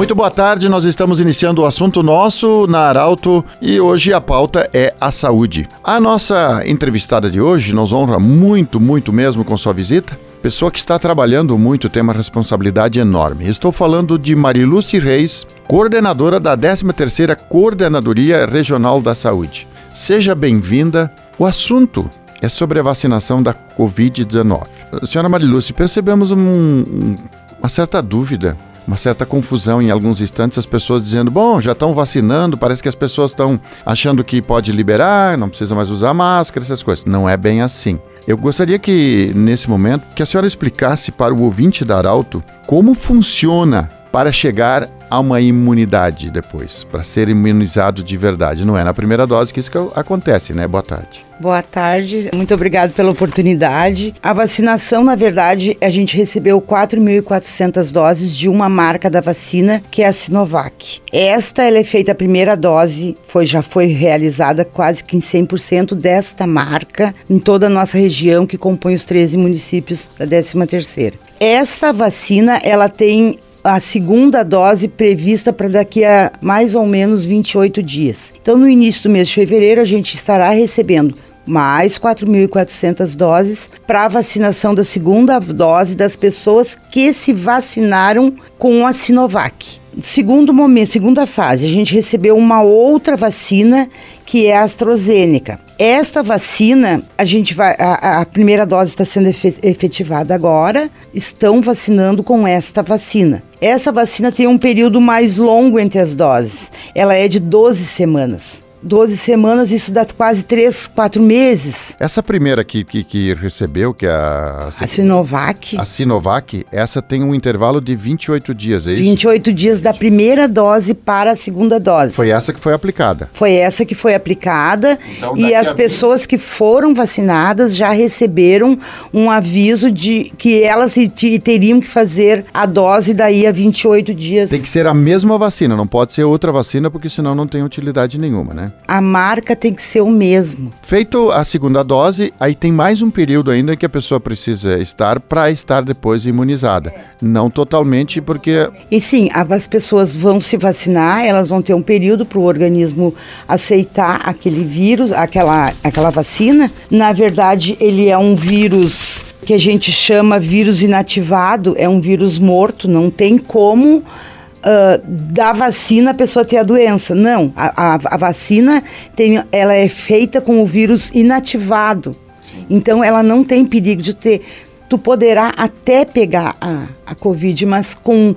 Muito boa tarde, nós estamos iniciando o assunto nosso na Arauto e hoje a pauta é a saúde. A nossa entrevistada de hoje nos honra muito, muito mesmo com sua visita. Pessoa que está trabalhando muito tem uma responsabilidade enorme. Estou falando de Mariluce Reis, coordenadora da 13ª Coordenadoria Regional da Saúde. Seja bem-vinda. O assunto é sobre a vacinação da Covid-19. Senhora Mariluce, percebemos um, uma certa dúvida uma certa confusão em alguns instantes, as pessoas dizendo: bom, já estão vacinando, parece que as pessoas estão achando que pode liberar, não precisa mais usar máscara, essas coisas. Não é bem assim. Eu gostaria que, nesse momento, que a senhora explicasse para o ouvinte da Arauto como funciona para chegar a uma imunidade depois, para ser imunizado de verdade. Não é na primeira dose que isso que acontece, né? Boa tarde. Boa tarde, muito obrigado pela oportunidade. A vacinação, na verdade, a gente recebeu 4.400 doses de uma marca da vacina, que é a Sinovac. Esta ela é feita a primeira dose, foi já foi realizada quase que em 100% desta marca em toda a nossa região que compõe os 13 municípios da 13ª. Essa vacina, ela tem a segunda dose prevista para daqui a mais ou menos 28 dias. Então, no início do mês de fevereiro, a gente estará recebendo mais 4.400 doses para vacinação da segunda dose das pessoas que se vacinaram com a Sinovac. Segundo momento, segunda fase, a gente recebeu uma outra vacina que é a AstraZeneca. Esta vacina, a gente vai, a, a primeira dose está sendo efetivada agora, estão vacinando com esta vacina. Essa vacina tem um período mais longo entre as doses. Ela é de 12 semanas. 12 semanas, isso dá quase 3, 4 meses. Essa primeira que, que, que recebeu, que é a... A Sinovac. A Sinovac, essa tem um intervalo de 28 dias, é isso? 28 dias da primeira dose para a segunda dose. Foi essa que foi aplicada? Foi essa que foi aplicada então, e as pessoas que foram vacinadas já receberam um aviso de que elas teriam que fazer a dose daí a 28 dias. Tem que ser a mesma vacina, não pode ser outra vacina, porque senão não tem utilidade nenhuma, né? A marca tem que ser o mesmo. Feito a segunda dose, aí tem mais um período ainda que a pessoa precisa estar para estar depois imunizada. Não totalmente, porque. E sim, as pessoas vão se vacinar, elas vão ter um período para o organismo aceitar aquele vírus, aquela, aquela vacina. Na verdade, ele é um vírus que a gente chama vírus inativado, é um vírus morto, não tem como uh, da vacina a pessoa ter a doença. Não, a, a, a, vacina tem, ela é feita com o vírus inativado. Sim. Então ela não tem perigo de ter. Tu poderá até pegar a, a Covid, mas com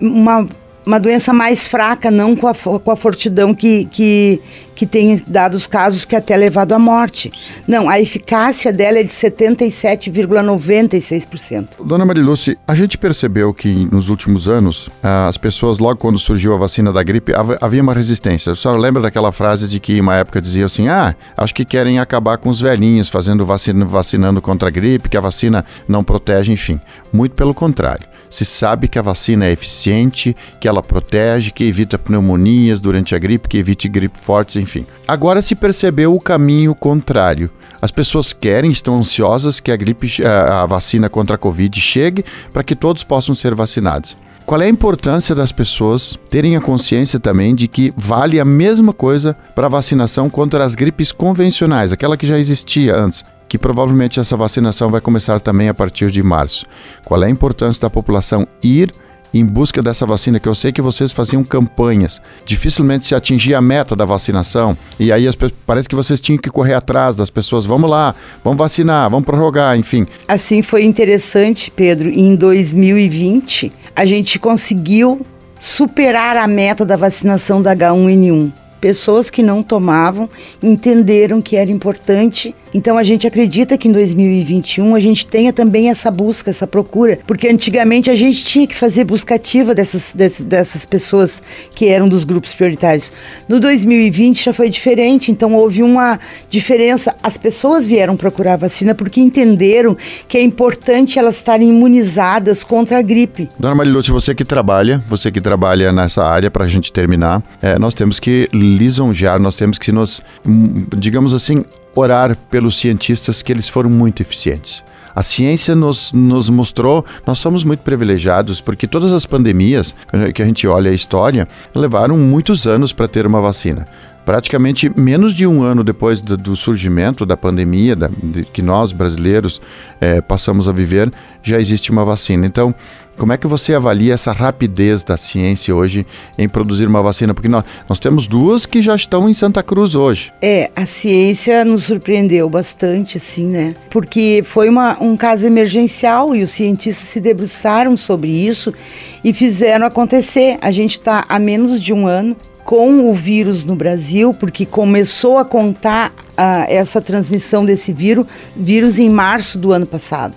uma uma doença mais fraca, não com a, com a fortidão que, que, que tem dado os casos que até levado à morte. Não, a eficácia dela é de 77,96%. Dona Mariluce, a gente percebeu que nos últimos anos, as pessoas, logo quando surgiu a vacina da gripe, havia uma resistência. A senhora lembra daquela frase de que uma época dizia assim, ah, acho que querem acabar com os velhinhos fazendo vacina, vacinando contra a gripe, que a vacina não protege, enfim. Muito pelo contrário se sabe que a vacina é eficiente, que ela protege, que evita pneumonias durante a gripe, que evite gripe fortes, enfim. Agora se percebeu o caminho contrário. As pessoas querem, estão ansiosas que a gripe, a vacina contra a Covid chegue para que todos possam ser vacinados. Qual é a importância das pessoas terem a consciência também de que vale a mesma coisa para a vacinação contra as gripes convencionais, aquela que já existia antes, que provavelmente essa vacinação vai começar também a partir de março. Qual é a importância da população ir em busca dessa vacina, que eu sei que vocês faziam campanhas. Dificilmente se atingia a meta da vacinação. E aí as, parece que vocês tinham que correr atrás das pessoas. Vamos lá, vamos vacinar, vamos prorrogar, enfim. Assim foi interessante, Pedro. Em 2020, a gente conseguiu superar a meta da vacinação da H1N1. Pessoas que não tomavam entenderam que era importante então a gente acredita que em 2021 a gente tenha também essa busca, essa procura, porque antigamente a gente tinha que fazer busca ativa dessas, dessas pessoas que eram dos grupos prioritários. No 2020 já foi diferente, então houve uma diferença. As pessoas vieram procurar a vacina porque entenderam que é importante elas estarem imunizadas contra a gripe. Dona Mariluce, você que trabalha, você que trabalha nessa área, para a gente terminar, é, nós temos que lisonjear, nós temos que nos, hum, digamos assim, orar pelos cientistas que eles foram muito eficientes. A ciência nos, nos mostrou, nós somos muito privilegiados, porque todas as pandemias que a gente olha a história levaram muitos anos para ter uma vacina. Praticamente menos de um ano depois do, surgimento da pandemia, da, de, que nós brasileiros é, passamos a viver, já existe uma vacina. Então, como é que você avalia essa rapidez da ciência hoje em produzir uma vacina? Porque nós, nós temos duas que já estão em Santa Cruz hoje. É, a ciência nos surpreendeu bastante, assim, né? Porque foi uma, um caso emergencial e os cientistas se debruçaram sobre isso e fizeram acontecer. A gente está há menos de um ano com o vírus no Brasil, porque começou a contar uh, essa transmissão desse vírus, vírus em março do ano passado.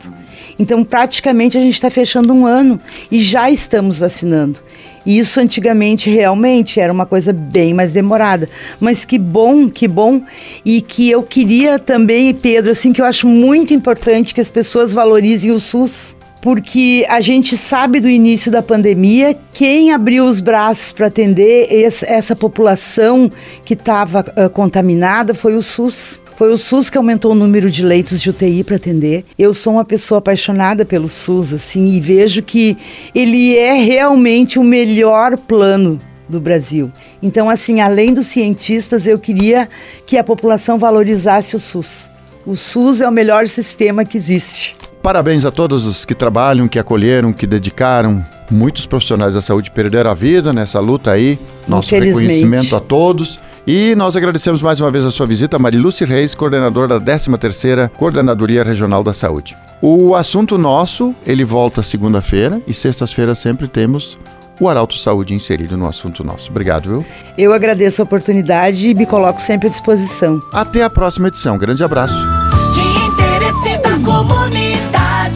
Então, praticamente, a gente está fechando um ano e já estamos vacinando. Isso antigamente realmente era uma coisa bem mais demorada. Mas que bom, que bom. E que eu queria também, Pedro, assim, que eu acho muito importante que as pessoas valorizem o SUS porque a gente sabe do início da pandemia quem abriu os braços para atender essa população que estava uh, contaminada foi o SUS. Foi o SUS que aumentou o número de leitos de UTI para atender. Eu sou uma pessoa apaixonada pelo SUS, assim, e vejo que ele é realmente o melhor plano do Brasil. Então, assim, além dos cientistas, eu queria que a população valorizasse o SUS. O SUS é o melhor sistema que existe. Parabéns a todos os que trabalham, que acolheram, que dedicaram. Muitos profissionais da saúde perderam a vida nessa luta aí. Nosso reconhecimento a todos. E nós agradecemos mais uma vez a sua visita, Mariluce Reis, coordenadora da 13ª Coordenadoria Regional da Saúde. O assunto nosso, ele volta segunda-feira e sextas-feiras sempre temos o Arauto Saúde inserido no assunto nosso. Obrigado, viu? Eu agradeço a oportunidade e me coloco sempre à disposição. Até a próxima edição. Grande abraço. De interesse da comunidade